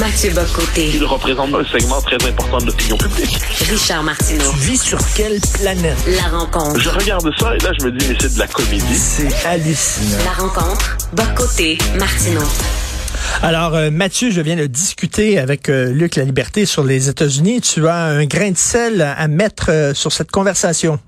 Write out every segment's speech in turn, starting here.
Mathieu Bocoté. Il représente un segment très important de l'opinion publique. Richard Martineau. Tu vis sur quelle planète? La rencontre. Je regarde ça et là, je me dis, mais c'est de la comédie. C'est hallucinant. La rencontre. Bocoté. Martineau. Alors, euh, Mathieu, je viens de discuter avec euh, Luc La Liberté sur les États-Unis. Tu as un grain de sel à mettre euh, sur cette conversation.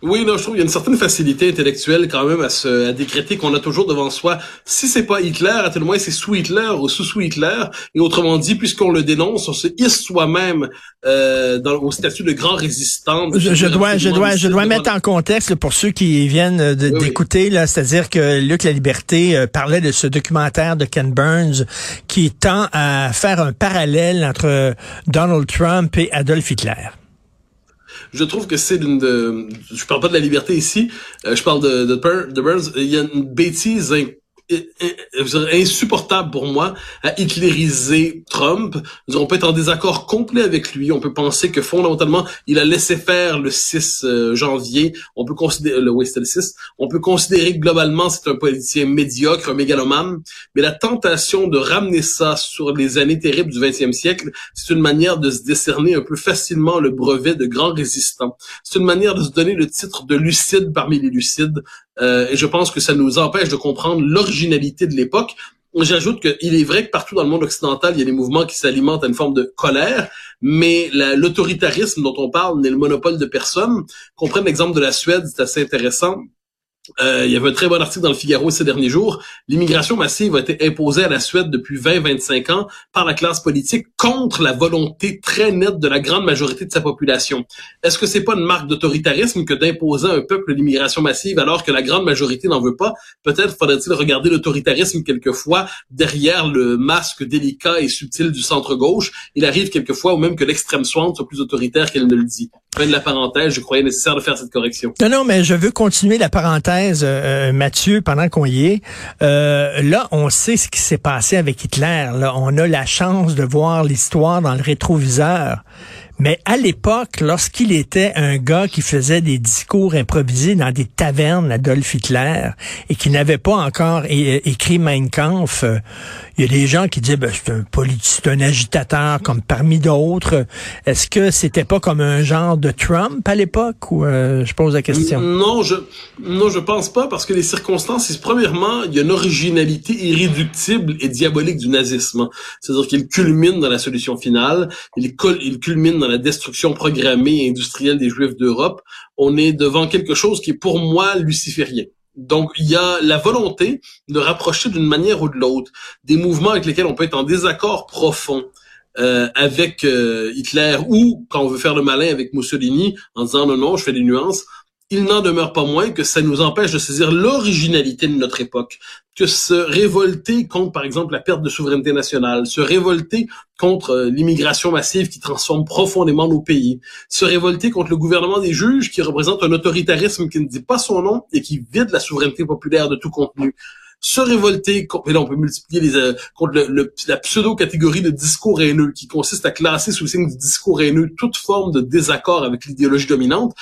Oui, non, je trouve qu'il y a une certaine facilité intellectuelle quand même à se à décréter qu'on a toujours devant soi. Si c'est pas Hitler, à tout le moins c'est sous Hitler ou sous sous Hitler. Et autrement dit, puisqu'on le dénonce, on se hisse soi-même euh, dans, au statut de grand résistant. Je, je dois, je dois, je dois mettre en contexte là, pour ceux qui viennent Oui, oui. d'écouter, là, c'est-à-dire que Luc La Liberté euh, parlait de ce documentaire de Ken Burns qui tend à faire un parallèle entre Donald Trump et Adolf Hitler. Je trouve que c'est d'une de... Je parle pas de la liberté ici, euh, je parle de, de, de Burns. Il y a une bêtise in- je dirais insupportable pour moi à hitlériser Trump. On peut être en désaccord complet avec lui. On peut penser que fondamentalement, il a laissé faire le 6 euh, janvier. On peut considérer... Le, oui, c'était le 6. On peut considérer que globalement, c'est un politicien médiocre, un mégalomane. Mais la tentation de ramener ça sur les années terribles du 20e siècle, c'est une manière de se décerner un peu facilement le brevet de grand résistant. C'est une manière de se donner le titre de lucide parmi les lucides. Euh, et je pense que ça nous empêche de comprendre l'originalité de l'époque. J'ajoute qu'il est vrai que partout dans le monde occidental, il y a des mouvements qui s'alimentent à une forme de colère, mais la- l'autoritarisme dont on parle n'est le monopole de personne. Qu'on prenne l'exemple de la Suède, c'est assez intéressant. Euh, il y avait un très bon article dans le Figaro ces derniers jours. L'immigration massive a été imposée à la Suède depuis 20-25 ans par la classe politique contre la volonté très nette de la grande majorité de sa population. Est-ce que c'est pas une marque d'autoritarisme que d'imposer à un peuple l'immigration massive alors que la grande majorité n'en veut pas? Peut-être faudrait-il regarder l'autoritarisme quelquefois derrière le masque délicat et subtil du centre-gauche. Il arrive quelquefois ou même que l'extrême droite soit plus autoritaire qu'elle ne le dit. De la parenthèse, je croyais nécessaire de faire cette correction. Non, non, mais je veux continuer la parenthèse, euh, Mathieu, pendant qu'on y est. Euh, là, on sait ce qui s'est passé avec Hitler. Là, on a la chance de voir l'histoire dans le rétroviseur. Mais à l'époque, lorsqu'il était un gars qui faisait des discours improvisés dans des tavernes, Adolf Hitler, et qui n'avait pas encore écrit Mein Kampf, euh, il y a des gens qui disaient, ben, c'est un politique, un agitateur comme parmi d'autres. Est-ce que c'était pas comme un genre de Trump à l'époque ou euh, je pose la question? Non, je non, je pense pas parce que les circonstances, premièrement, il y a une originalité irréductible et diabolique du nazisme. C'est-à-dire qu'il culmine dans la solution finale, il, il culmine dans la destruction programmée et industrielle des Juifs d'Europe. On est devant quelque chose qui est pour moi luciférien. Donc, il y a la volonté de rapprocher d'une manière ou de l'autre des mouvements avec lesquels on peut être en désaccord profond euh, avec euh, Hitler ou, quand on veut faire le malin avec Mussolini, en disant non, non, je fais des nuances, il n'en demeure pas moins que ça nous empêche de saisir l'originalité de notre époque, que se révolter contre, par exemple, la perte de souveraineté nationale, se révolter contre euh, l'immigration massive qui transforme profondément nos pays, se révolter contre le gouvernement des juges qui représente un autoritarisme qui ne dit pas son nom et qui vide la souveraineté populaire de tout contenu se révolter contre, et là on peut multiplier les, euh, contre le, le- la pseudo-catégorie de discours haineux qui consiste à classer sous le signe du discours haineux toute forme de désaccord avec l'idéologie dominante.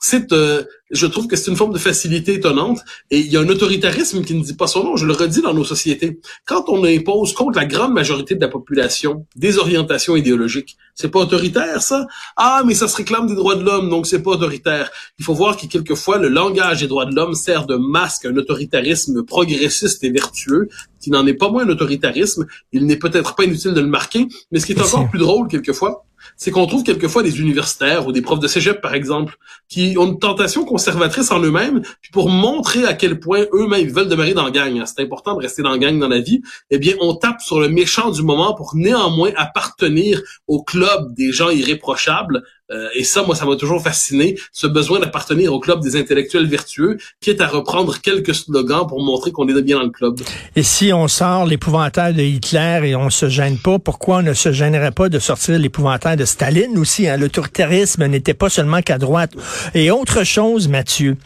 C'est, euh, je trouve que c'est une forme de facilité étonnante et il y a un autoritarisme qui ne dit pas son nom. Je le redis dans nos sociétés. Quand on impose contre la grande majorité de la population des orientations idéologiques, c'est pas autoritaire ça? Ah, mais ça se réclame des droits de l'homme, donc c'est pas autoritaire. Il faut voir que quelquefois le langage des droits de l'homme sert de masque à un autoritarisme progressiste et vertueux qui n'en est pas moins un autoritarisme. Il n'est peut-être pas inutile de le marquer, mais ce qui est encore plus drôle quelquefois, c'est qu'on trouve quelquefois des universitaires ou des profs de cégep, par exemple, qui ont une tentation conservatrice en eux-mêmes, puis pour montrer à quel point eux-mêmes veulent demeurer dans la gang, hein, c'est important de rester dans la gang dans la vie, eh bien, on tape sur le méchant du moment pour néanmoins appartenir au club des gens irréprochables. Euh, et ça, moi, ça m'a toujours fasciné, ce besoin d'appartenir au club des intellectuels vertueux, qui est à reprendre quelques slogans pour montrer qu'on est bien dans le club. Et si on sort l'épouvantail de Hitler et on se gêne pas, pourquoi on ne se gênerait pas de sortir l'épouvantail de Staline aussi? Hein? L'autoritarisme n'était pas seulement qu'à droite. Et autre chose, Mathieu,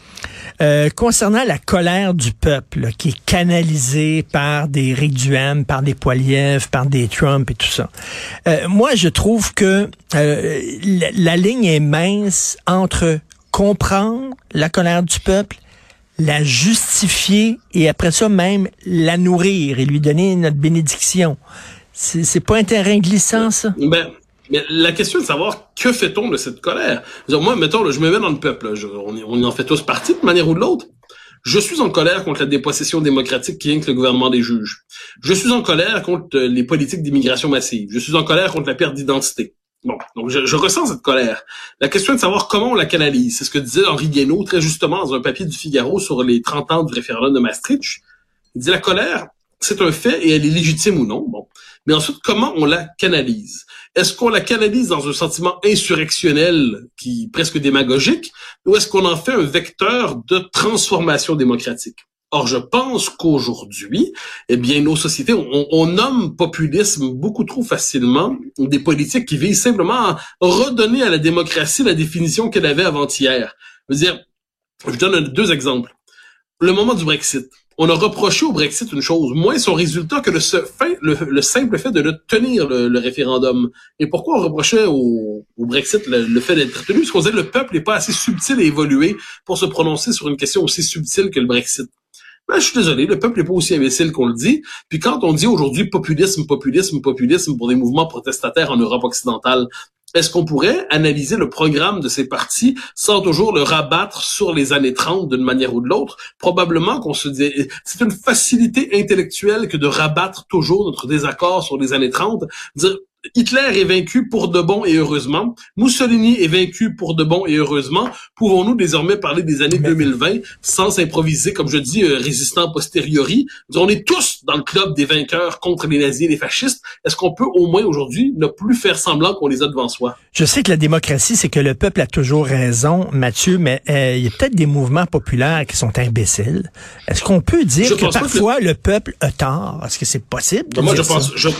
euh, concernant la colère du peuple, qui est canalisée par des Rick Duhem, par des Poiliev, par des Trump et tout ça. Euh, moi, je trouve que euh, la, ligne est mince entre comprendre la colère du peuple la justifier et après ça même la nourrir et lui donner notre bénédiction. C'est pas un terrain glissant, ça? Ben, mais la question est de savoir que fait-on de cette colère? moi, mettons, je me mets dans le peuple. on, on, en fait tous partie de manière ou de l'autre. Je suis en colère contre la dépossession démocratique qui inclut le gouvernement des juges. Je suis en colère contre les politiques d'immigration massive. Je suis en colère contre la perte d'identité. Bon, donc je, ressens cette colère. La question est de savoir comment on la canalise. C'est ce que disait Henri Guénaud très justement dans un papier du Figaro sur les 30 ans du référendum de Maastricht. Il dit la colère, c'est un fait et elle est légitime ou non. Bon. Mais ensuite, comment on la canalise? Est-ce qu'on la canalise dans un sentiment insurrectionnel qui presque démagogique ou est-ce qu'on en fait un vecteur de transformation démocratique? Or, je pense qu'aujourd'hui, eh bien, nos sociétés, on, on, nomme populisme beaucoup trop facilement des politiques qui visent simplement à redonner à la démocratie la définition qu'elle avait avant-hier. Je veux dire, je donne deux exemples. Le moment du Brexit on a reproché au Brexit une chose, moins son résultat que le, le, simple fait de le tenir, le, référendum. Et pourquoi on reprochait au, Brexit le, fait d'être tenu? Parce qu'on disait que le peuple n'est pas assez subtil et évolué pour se prononcer sur une question aussi subtile que le Brexit. Ben, je suis désolé, le peuple n'est pas aussi imbécile qu'on le dit. Puis quand on dit aujourd'hui populisme, populisme, populisme pour des mouvements protestataires en Europe occidentale, est-ce qu'on pourrait analyser le programme de ces partis sans toujours le rabattre sur les années 30 d'une manière ou de l'autre? Probablement qu'on se dit, c'est une facilité intellectuelle que de rabattre toujours notre désaccord sur les années 30. Dire, Hitler est vaincu pour de bon et heureusement. Mussolini est vaincu pour de bon et heureusement. Pouvons-nous désormais parler des années 2020 sans s'improviser, comme je dis, euh, résistant posteriori? On est tous dans le club des vainqueurs contre les nazis et les fascistes. Est-ce qu'on peut au moins aujourd'hui ne plus faire semblant qu'on les a devant soi? Je sais que la démocratie, c'est que le peuple a toujours raison, Mathieu, mais euh, il y a peut-être des mouvements populaires qui sont imbéciles. Est-ce qu'on peut dire que parfois le peuple a tort? Est-ce que c'est possible? De moi, je pense, je,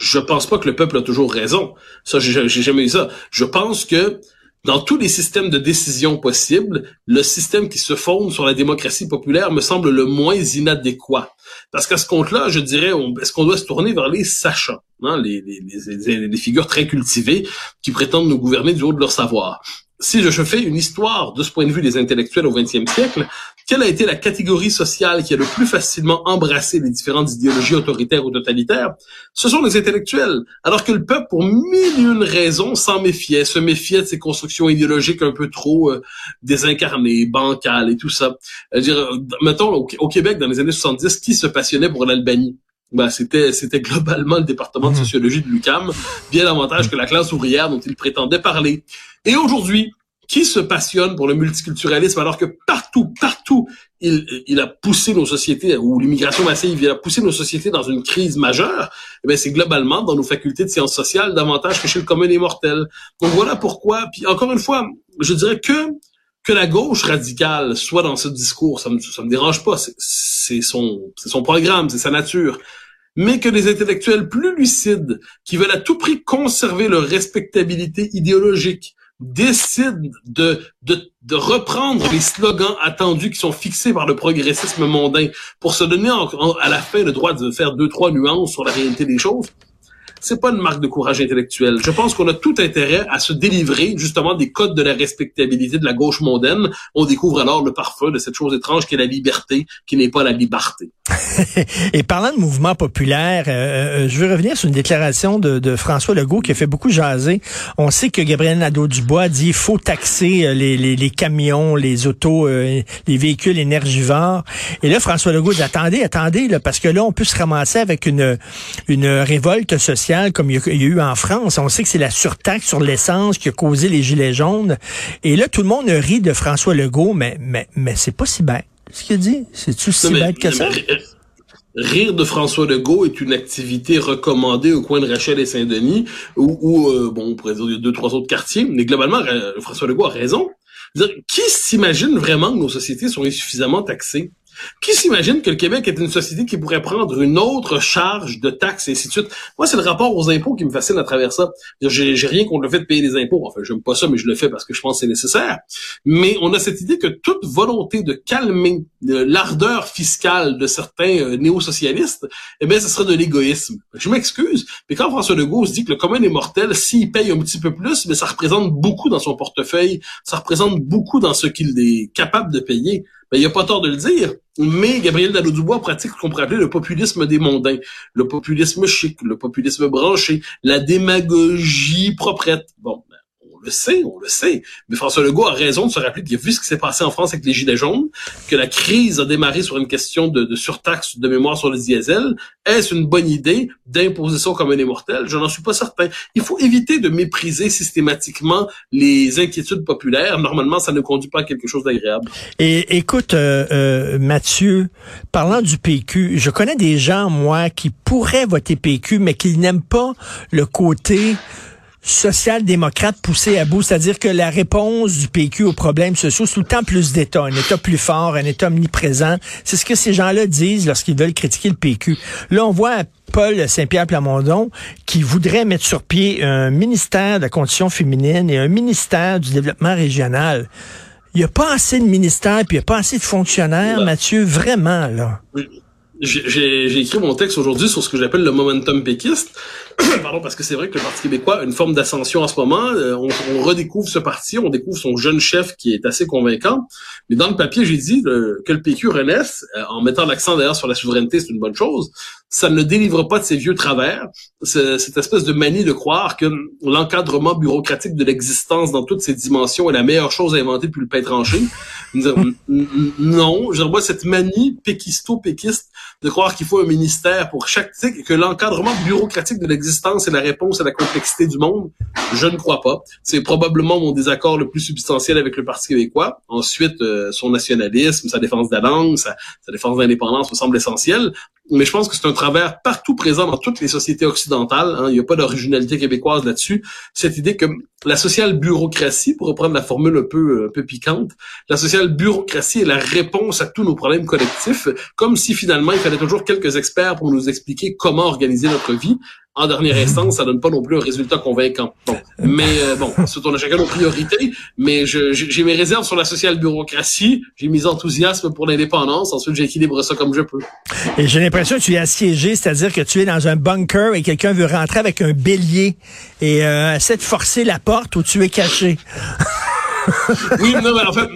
je pense pas que le peuple a toujours raison. Ça, j'ai jamais eu ça. Je pense que dans tous les systèmes de décision possibles, le système qui se fonde sur la démocratie populaire me semble le moins inadéquat. Parce qu'à ce compte-là, je dirais, est-ce qu'on doit se tourner vers les sachants, hein, les, les, figures très cultivées qui prétendent nous gouverner du haut de leur savoir? Si je fais une histoire de ce point de vue des intellectuels au XXe siècle, quelle a été la catégorie sociale qui a le plus facilement embrassé les différentes idéologies autoritaires ou totalitaires? Ce sont les intellectuels. Alors que le peuple, pour mille et une raisons, s'en méfiait, se méfiait de ces constructions idéologiques un peu trop euh, désincarnées, bancales et tout ça. dire, euh, mettons, au, Québec, dans les années 70, qui se passionnait pour l'Albanie? Ben, c'était c'était globalement le département de mmh. sociologie de l'UCAM, bien davantage que la classe ouvrière dont il prétendait parler. Et aujourd'hui, qui se passionne pour le multiculturalisme alors que partout, partout, il, il a poussé nos sociétés, ou l'immigration massive, il a poussé nos sociétés dans une crise majeure, eh c'est globalement dans nos facultés de sciences sociales davantage que chez le commun des mortels. Donc voilà pourquoi, puis encore une fois, je dirais que que la gauche radicale soit dans ce discours, ça me, ça me dérange pas, c'est son, son programme, c'est sa nature mais que les intellectuels plus lucides, qui veulent à tout prix conserver leur respectabilité idéologique, décident de, de, de reprendre les slogans attendus qui sont fixés par le progressisme mondain pour se donner à la fin le droit de faire deux, trois nuances sur la réalité des choses, c'est pas une marque de courage intellectuel. Je pense qu'on a tout intérêt à se délivrer justement des codes de la respectabilité de la gauche mondaine. On découvre alors le parfum de cette chose étrange qui est la liberté, qui n'est pas la liberté. Et parlant de mouvement populaire, euh, euh, je veux revenir sur une déclaration de, François Legault qui a fait beaucoup jaser. On sait que Gabriel Nadeau-Dubois dit qu'il faut taxer euh, les, camions, les autos, les véhicules énergivores. Et là, François Legault dit, attendez, attendez, là, parce que là, on peut se ramasser avec une, une révolte sociale comme il y, a, eu en France. On sait que c'est la surtaxe sur l'essence qui a causé les gilets jaunes. Et là, tout le monde rit de François Legault, mais, mais, mais c'est pas si bête ce qu'il dit? C'est-tu si bête que ça? Rire de François Legault est une activité recommandée au coin de Rachel et Saint-Denis, ou euh, bon, on pourrait dire il y a deux, trois autres quartiers, mais globalement, François Legault a raison. qui s'imagine vraiment que nos sociétés sont insuffisamment taxées? Qui s'imagine que le Québec est une société qui pourrait prendre une autre charge de taxes et ainsi de suite? Moi, c'est le rapport aux impôts qui me fascine à travers ça. J'ai rien contre le fait de payer des impôts. Enfin, j'aime pas ça, mais je le fais parce que je pense que c'est nécessaire. Mais on a cette idée que toute volonté de calmer l'ardeur fiscale de certains euh, néo-socialistes, eh bien, ce serait de l'égoïsme. Je m'excuse, mais quand François Legault se dit que le commun est mortel, s'il paye un petit peu plus, mais ça représente beaucoup dans son portefeuille, ça représente beaucoup dans ce qu'il est capable de payer. Ben, il n'y a pas tort de le dire. Mais Gabriel Nadeau-Dubois pratique ce qu'on pourrait appeler le populisme des mondains, le populisme chic, le populisme branché, la démagogie proprette. Bon, on le sait, on le sait. Mais François Legault a raison de se rappeler qu'il a vu ce qui s'est passé en France avec les Gilets jaunes, que la crise a démarré sur une question de, de surtaxe de mémoire sur le diesel. Est-ce une bonne idée d'imposer ça comme un immortel? Je n'en suis pas certain. Il faut éviter de mépriser systématiquement les inquiétudes populaires. Normalement, ça ne conduit pas à quelque chose d'agréable. Et écoute, euh, euh, Mathieu, parlant du PQ, je connais des gens, moi, qui pourraient voter PQ, mais qui n'aiment pas le côté social-démocrate poussé à bout, c'est-à-dire que la réponse du PQ aux problèmes sociaux, c'est tout le temps plus d'État, un État plus fort, un État omniprésent. C'est ce que ces gens-là disent lorsqu'ils veulent critiquer le PQ. Là, on voit Paul Saint-Pierre Plamondon qui voudrait mettre sur pied un ministère de la condition féminine et un ministère du développement régional. Il n'y a pas assez de ministères, puis il n'y a pas assez de fonctionnaires, Mathieu, vraiment, là. J'ai écrit mon texte aujourd'hui sur ce que j'appelle le momentum péquiste. Pardon, parce que c'est vrai que le Parti québécois a une forme d'ascension en ce moment. Euh, on, on, redécouvre ce parti, on découvre son jeune chef qui est assez convaincant. Mais dans le papier, j'ai dit euh, que le PQ renaisse, euh, en mettant l'accent d'ailleurs sur la souveraineté, c'est une bonne chose. Ça ne délivre pas de ses vieux travers. Cette espèce de manie de croire que l'encadrement bureaucratique de l'existence dans toutes ses dimensions est la meilleure chose à inventer depuis le pain tranché. non, je vois cette manie péquisto-péquiste de croire qu'il faut un ministère pour chaque que l'encadrement bureaucratique de l'existence la réponse à la complexité du monde? Je ne crois pas. C'est probablement mon désaccord le plus substantiel avec le Parti québécois. Ensuite, euh, son nationalisme, sa défense de la langue, sa, défense de l'indépendance me semble essentiel mais je pense que c'est un travers partout présent dans toutes les sociétés occidentales. Hein. Il n'y a pas d'originalité québécoise là-dessus. Cette idée que la sociale bureaucratie, pour reprendre la formule un peu, un peu piquante, la sociale bureaucratie est la réponse à tous nos problèmes collectifs, comme si finalement il fallait toujours quelques experts pour nous expliquer comment organiser notre vie, en dernière instance, ça donne pas non plus un résultat convaincant. Bon. Mais euh, bon, c'est on a chacun nos priorités, mais j'ai mes réserves sur la social-bureaucratie, j'ai mes enthousiasmes pour l'indépendance, ensuite j'équilibre ça comme je peux. Et j'ai l'impression que tu es assiégé, c'est-à-dire que tu es dans un bunker et quelqu'un veut rentrer avec un bélier et euh, essaie de forcer la porte où tu es caché? oui, non, mais en fait,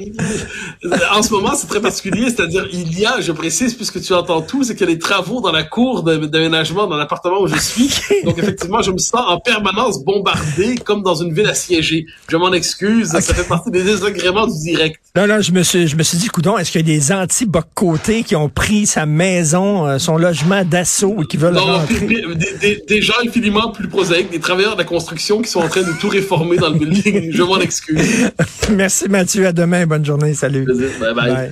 en ce moment, c'est très particulier. C'est-à-dire, il y a, je précise, puisque tu entends tout, c'est qu'il y a des travaux dans la cour d'aménagement dans l'appartement où je suis. Donc, effectivement, je me sens en permanence bombardé comme dans une ville assiégée. Je m'en excuse. Ça fait partie des désagréments du direct. Non, non, je me suis, je me suis dit, coudon, est-ce qu'il y a des anti-boc-côtés qui ont pris sa maison, euh, son logement d'assaut et qui veulent non, des, des, gens infiniment plus prosaïques, des travailleurs de la construction qui sont en train de tout réformer dans le building. Je m'en excuse. Merci Mathieu, à demain, bonne journée, salut. bye. bye.